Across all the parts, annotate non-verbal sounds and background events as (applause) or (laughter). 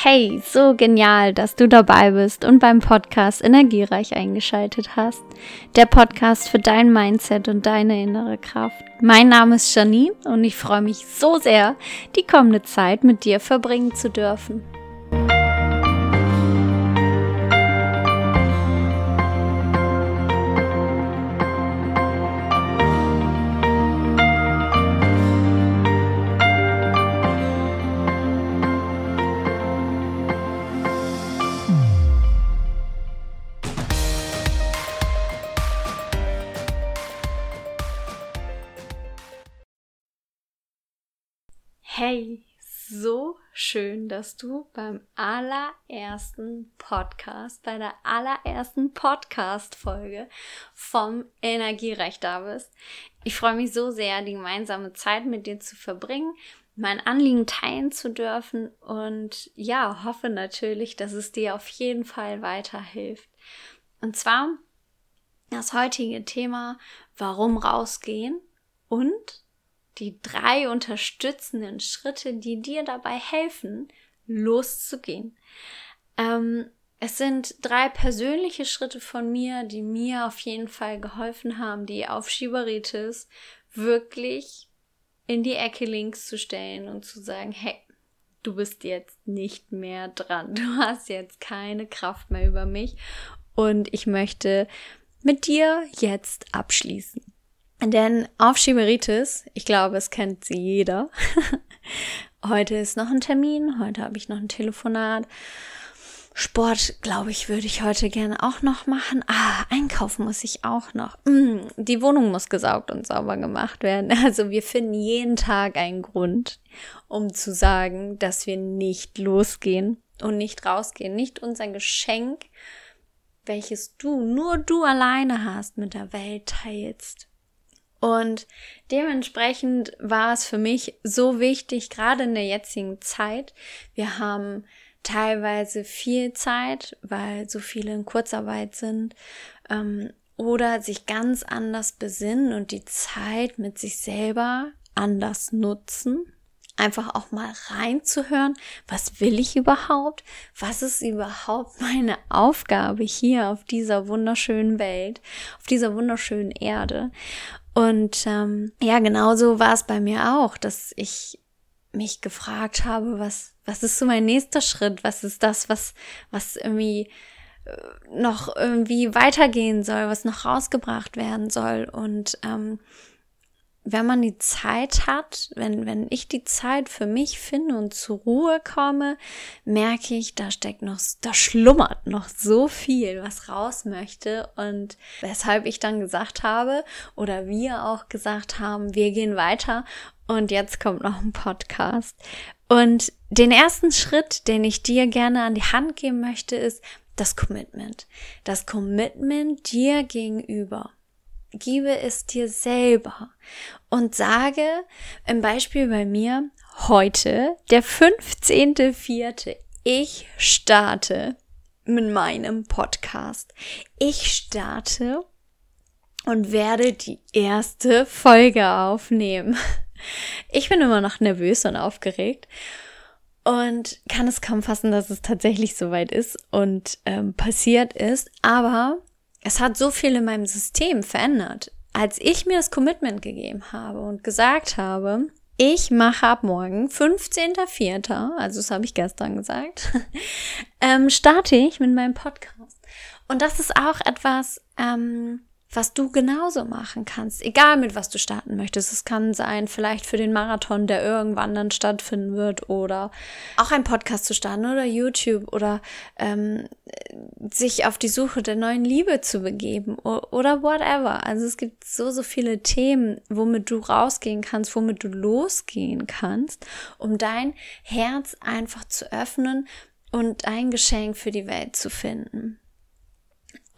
Hey, so genial, dass du dabei bist und beim Podcast Energiereich eingeschaltet hast. Der Podcast für dein Mindset und deine innere Kraft. Mein Name ist Janine und ich freue mich so sehr, die kommende Zeit mit dir verbringen zu dürfen. Hey, so schön, dass du beim allerersten Podcast, bei der allerersten Podcast-Folge vom Energierecht da bist. Ich freue mich so sehr, die gemeinsame Zeit mit dir zu verbringen, mein Anliegen teilen zu dürfen und ja, hoffe natürlich, dass es dir auf jeden Fall weiterhilft. Und zwar das heutige Thema, warum rausgehen und die drei unterstützenden Schritte, die dir dabei helfen, loszugehen. Ähm, es sind drei persönliche Schritte von mir, die mir auf jeden Fall geholfen haben, die Aufschieberitis wirklich in die Ecke links zu stellen und zu sagen, hey, du bist jetzt nicht mehr dran. Du hast jetzt keine Kraft mehr über mich und ich möchte mit dir jetzt abschließen. Denn Aufschieberitis, ich glaube, es kennt sie jeder. (laughs) heute ist noch ein Termin, heute habe ich noch ein Telefonat. Sport, glaube ich, würde ich heute gerne auch noch machen. Ah, einkaufen muss ich auch noch. Mm, die Wohnung muss gesaugt und sauber gemacht werden. (laughs) Also wir finden jeden Tag einen Grund, um zu sagen, dass wir nicht losgehen und nicht rausgehen. Nicht unser Geschenk, welches du, nur du alleine hast, mit der Welt teilst. Und dementsprechend war es für mich so wichtig, gerade in der jetzigen Zeit. Wir haben teilweise viel Zeit, weil so viele in Kurzarbeit sind. Ähm, oder sich ganz anders besinnen und die Zeit mit sich selber anders nutzen. Einfach auch mal reinzuhören, was will ich überhaupt? Was ist überhaupt meine Aufgabe hier auf dieser wunderschönen Welt, auf dieser wunderschönen Erde? Und ähm, ja, genauso war es bei mir auch, dass ich mich gefragt habe, was, was ist so mein nächster Schritt? Was ist das, was, was irgendwie äh, noch irgendwie weitergehen soll, was noch rausgebracht werden soll? Und ähm, wenn man die Zeit hat, wenn, wenn ich die Zeit für mich finde und zur Ruhe komme, merke ich, da steckt noch, da schlummert noch so viel, was raus möchte und weshalb ich dann gesagt habe oder wir auch gesagt haben, wir gehen weiter und jetzt kommt noch ein Podcast. Und den ersten Schritt, den ich dir gerne an die Hand geben möchte, ist das Commitment. Das Commitment dir gegenüber gebe es dir selber und sage im Beispiel bei mir heute, der 15.04. Ich starte mit meinem Podcast. Ich starte und werde die erste Folge aufnehmen. Ich bin immer noch nervös und aufgeregt und kann es kaum fassen, dass es tatsächlich soweit ist und ähm, passiert ist. Aber es hat so viel in meinem System verändert. Als ich mir das Commitment gegeben habe und gesagt habe, ich mache ab morgen, 15.04., also das habe ich gestern gesagt, (laughs) ähm, starte ich mit meinem Podcast. Und das ist auch etwas, ähm, was du genauso machen kannst, egal mit was du starten möchtest. Es kann sein, vielleicht für den Marathon, der irgendwann dann stattfinden wird, oder auch ein Podcast zu starten oder YouTube oder ähm, sich auf die Suche der neuen Liebe zu begeben oder whatever. Also es gibt so, so viele Themen, womit du rausgehen kannst, womit du losgehen kannst, um dein Herz einfach zu öffnen und ein Geschenk für die Welt zu finden.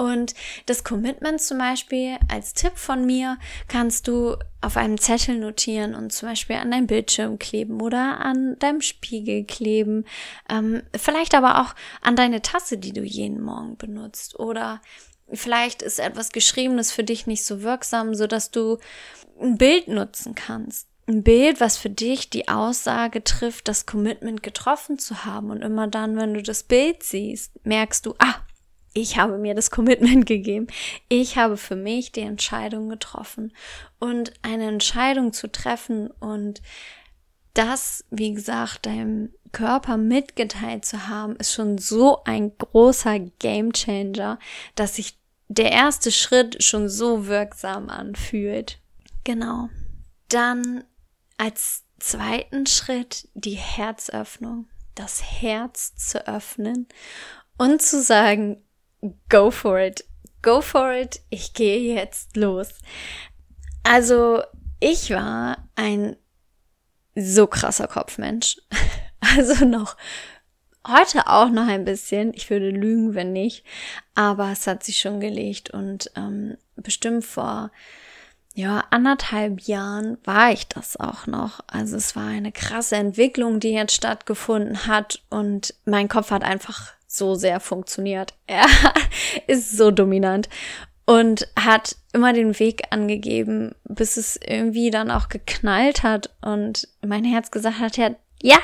Und das Commitment zum Beispiel als Tipp von mir kannst du auf einem Zettel notieren und zum Beispiel an deinem Bildschirm kleben oder an deinem Spiegel kleben. Ähm, vielleicht aber auch an deine Tasse, die du jeden Morgen benutzt. Oder vielleicht ist etwas Geschriebenes für dich nicht so wirksam, so dass du ein Bild nutzen kannst. ein Bild, was für dich die Aussage trifft, das Commitment getroffen zu haben. Und immer dann, wenn du das Bild siehst, merkst du, ah, ich habe mir das Commitment (laughs) gegeben. Ich habe für mich die Entscheidung getroffen. Und eine Entscheidung zu treffen und das, wie gesagt, deinem Körper mitgeteilt zu haben, ist schon so ein großer Gamechanger, dass sich der erste Schritt schon so wirksam anfühlt. Genau. Dann als zweiten Schritt die Herzöffnung, das Herz zu öffnen und zu sagen, go for it, go for it, ich gehe jetzt los. Also ich war ein so krasser Kopfmensch. (laughs) Also noch heute auch noch ein bisschen. Ich würde lügen, wenn nicht. Aber es hat sich schon gelegt und ähm, bestimmt vor ja, anderthalb Jahren war ich das auch noch. Also es war eine krasse Entwicklung, die jetzt stattgefunden hat und mein Kopf hat einfach so sehr funktioniert. Er (laughs) ist so dominant und hat immer den Weg angegeben, bis es irgendwie dann auch geknallt hat und mein Herz gesagt hat, ja, ja,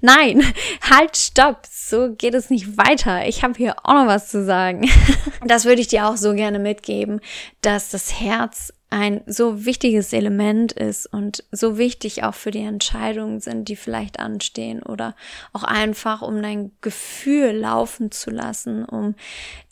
nein, (laughs) halt, stopp, so geht es nicht weiter. Ich habe hier auch noch was zu sagen. (laughs) Das würde ich dir auch so gerne mitgeben, dass das Herz ein so wichtiges Element ist und so wichtig auch für die Entscheidungen sind, die vielleicht anstehen oder auch einfach, um dein Gefühl laufen zu lassen, um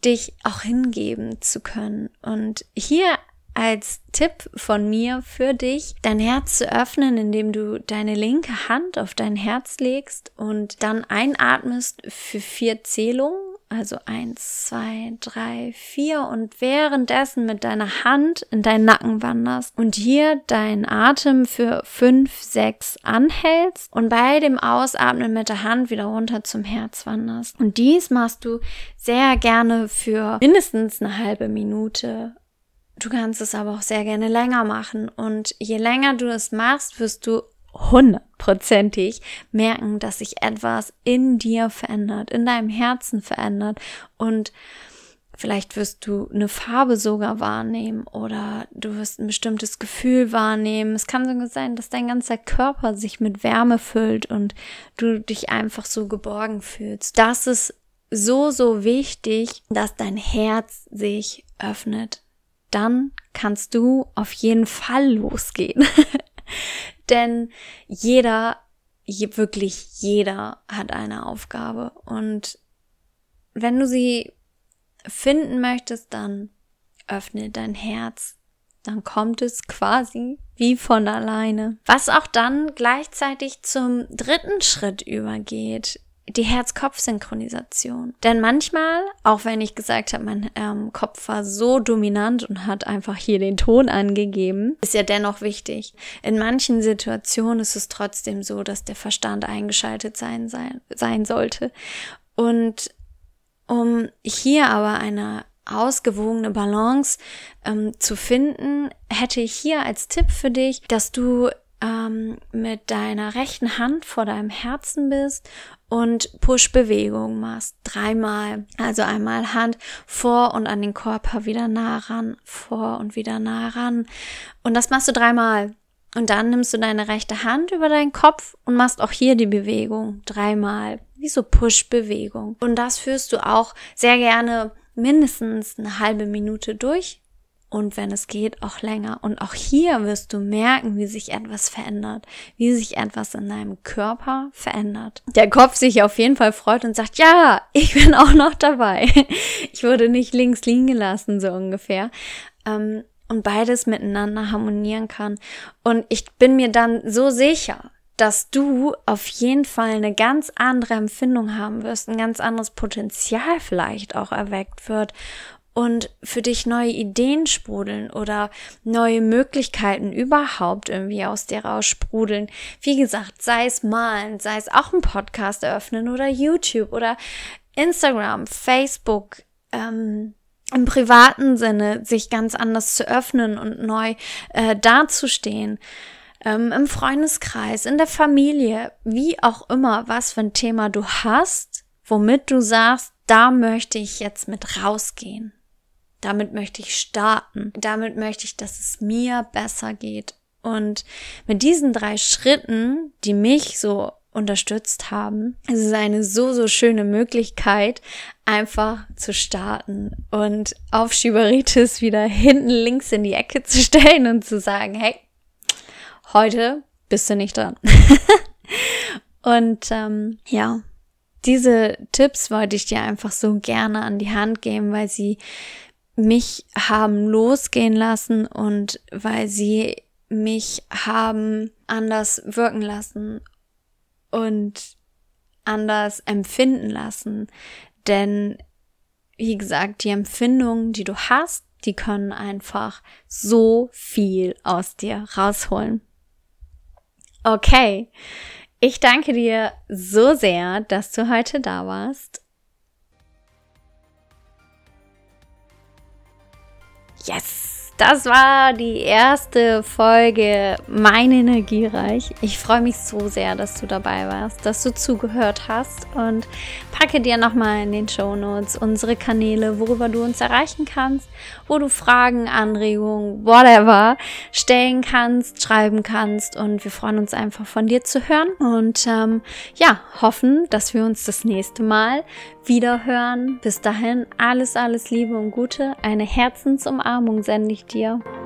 dich auch hingeben zu können. Und hier als Tipp von mir für dich, dein Herz zu öffnen, indem du deine linke Hand auf dein Herz legst und dann einatmest für vier Zählungen also eins, zwei, drei, vier und währenddessen mit deiner Hand in deinen Nacken wanderst und hier deinen Atem für fünf, sechs anhältst und bei dem Ausatmen mit der Hand wieder runter zum Herz wanderst. Und dies machst du sehr gerne für mindestens eine halbe Minute Du kannst es aber auch sehr gerne länger machen. Und je länger du es machst, wirst du hundertprozentig merken, dass sich etwas in dir verändert, in deinem Herzen verändert und Vielleicht wirst du eine Farbe sogar wahrnehmen oder du wirst ein bestimmtes Gefühl wahrnehmen. Es kann sogar sein, dass dein ganzer Körper sich mit Wärme füllt und du dich einfach so geborgen fühlst. Das ist so, so wichtig, dass dein Herz sich öffnet. Dann kannst du auf jeden Fall losgehen. (laughs) Denn jeder, wirklich jeder hat eine Aufgabe. Und wenn du sie finden möchtest, dann öffne dein Herz. Dann kommt es quasi wie von alleine. Was auch dann gleichzeitig zum dritten Schritt übergeht, die Herz-Kopf-Synchronisation. Denn manchmal, auch wenn ich gesagt habe, mein ähm, Kopf war so dominant und hat einfach hier den Ton angegeben, ist ja dennoch wichtig. In manchen Situationen ist es trotzdem so, dass der Verstand eingeschaltet sein, sein, sein sollte. Und um hier aber eine ausgewogene Balance ähm, zu finden, hätte ich hier als Tipp für dich, dass du ähm, mit deiner rechten Hand vor deinem Herzen bist und Push-Bewegung machst. Dreimal. Also einmal Hand vor und an den Körper wieder nah ran, vor und wieder nah ran. Und das machst du dreimal. Und dann nimmst du deine rechte Hand über deinen Kopf und machst auch hier die Bewegung dreimal. Wie so Push-Bewegung. Und das führst du auch sehr gerne mindestens eine halbe Minute durch und wenn es geht, auch länger. Und auch hier wirst du merken, wie sich etwas verändert, wie sich etwas in deinem Körper verändert. Der Kopf sich auf jeden Fall freut und sagt, ja, ich bin auch noch dabei. (laughs) Ich wurde nicht links liegen gelassen, so ungefähr. Ähm, und beides miteinander harmonieren kann. Und ich bin mir dann so sicher, dass du auf jeden Fall eine ganz andere Empfindung haben wirst, ein ganz anderes Potenzial vielleicht auch erweckt wird und für dich neue Ideen sprudeln oder neue Möglichkeiten überhaupt irgendwie aus dir raussprudeln. Wie gesagt, sei es malen, sei es auch ein Podcast eröffnen oder YouTube oder Instagram, Facebook, ähm, im privaten Sinne sich ganz anders zu öffnen und neu äh, dazustehen. Ähm, Im Freundeskreis, in der Familie, wie auch immer, was für ein Thema du hast, womit du sagst, da möchte ich jetzt mit rausgehen. Damit möchte ich starten. Damit möchte ich, dass es mir besser geht. Und mit diesen drei Schritten, die mich so unterstützt haben, es ist eine so, so schöne Möglichkeit, einfach zu starten und Aufschieberitis wieder hinten links in die Ecke zu stellen und zu sagen, hey, heute bist du nicht dran. (laughs) und ähm, ja, diese Tipps wollte ich dir einfach so gerne an die Hand geben, weil sie mich haben losgehen lassen und weil sie mich haben anders wirken lassen und anders empfinden lassen. Denn, wie gesagt, die Empfindungen, die du hast, die können einfach so viel aus dir rausholen. Okay, ich danke dir so sehr, dass du heute da warst. Yes! Das war die erste Folge Mein Energiereich. Ich freue mich so sehr, dass du dabei warst, dass du zugehört hast und packe dir nochmal in den Show Notes unsere Kanäle, worüber du uns erreichen kannst, wo du Fragen, Anregungen, whatever stellen kannst, schreiben kannst und wir freuen uns einfach von dir zu hören und ähm, ja, hoffen, dass wir uns das nächste Mal wieder hören. Bis dahin alles, alles Liebe und Gute. Eine Herzensumarmung sende ich dir. you.